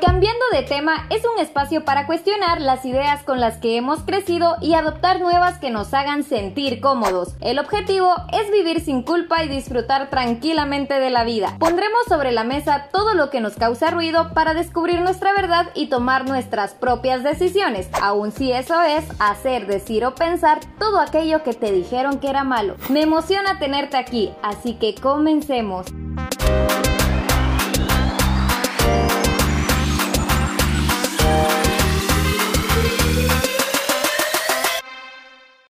Cambiando de tema es un espacio para cuestionar las ideas con las que hemos crecido y adoptar nuevas que nos hagan sentir cómodos. El objetivo es vivir sin culpa y disfrutar tranquilamente de la vida. Pondremos sobre la mesa todo lo que nos causa ruido para descubrir nuestra verdad y tomar nuestras propias decisiones, aun si eso es hacer, decir o pensar todo aquello que te dijeron que era malo. Me emociona tenerte aquí, así que comencemos.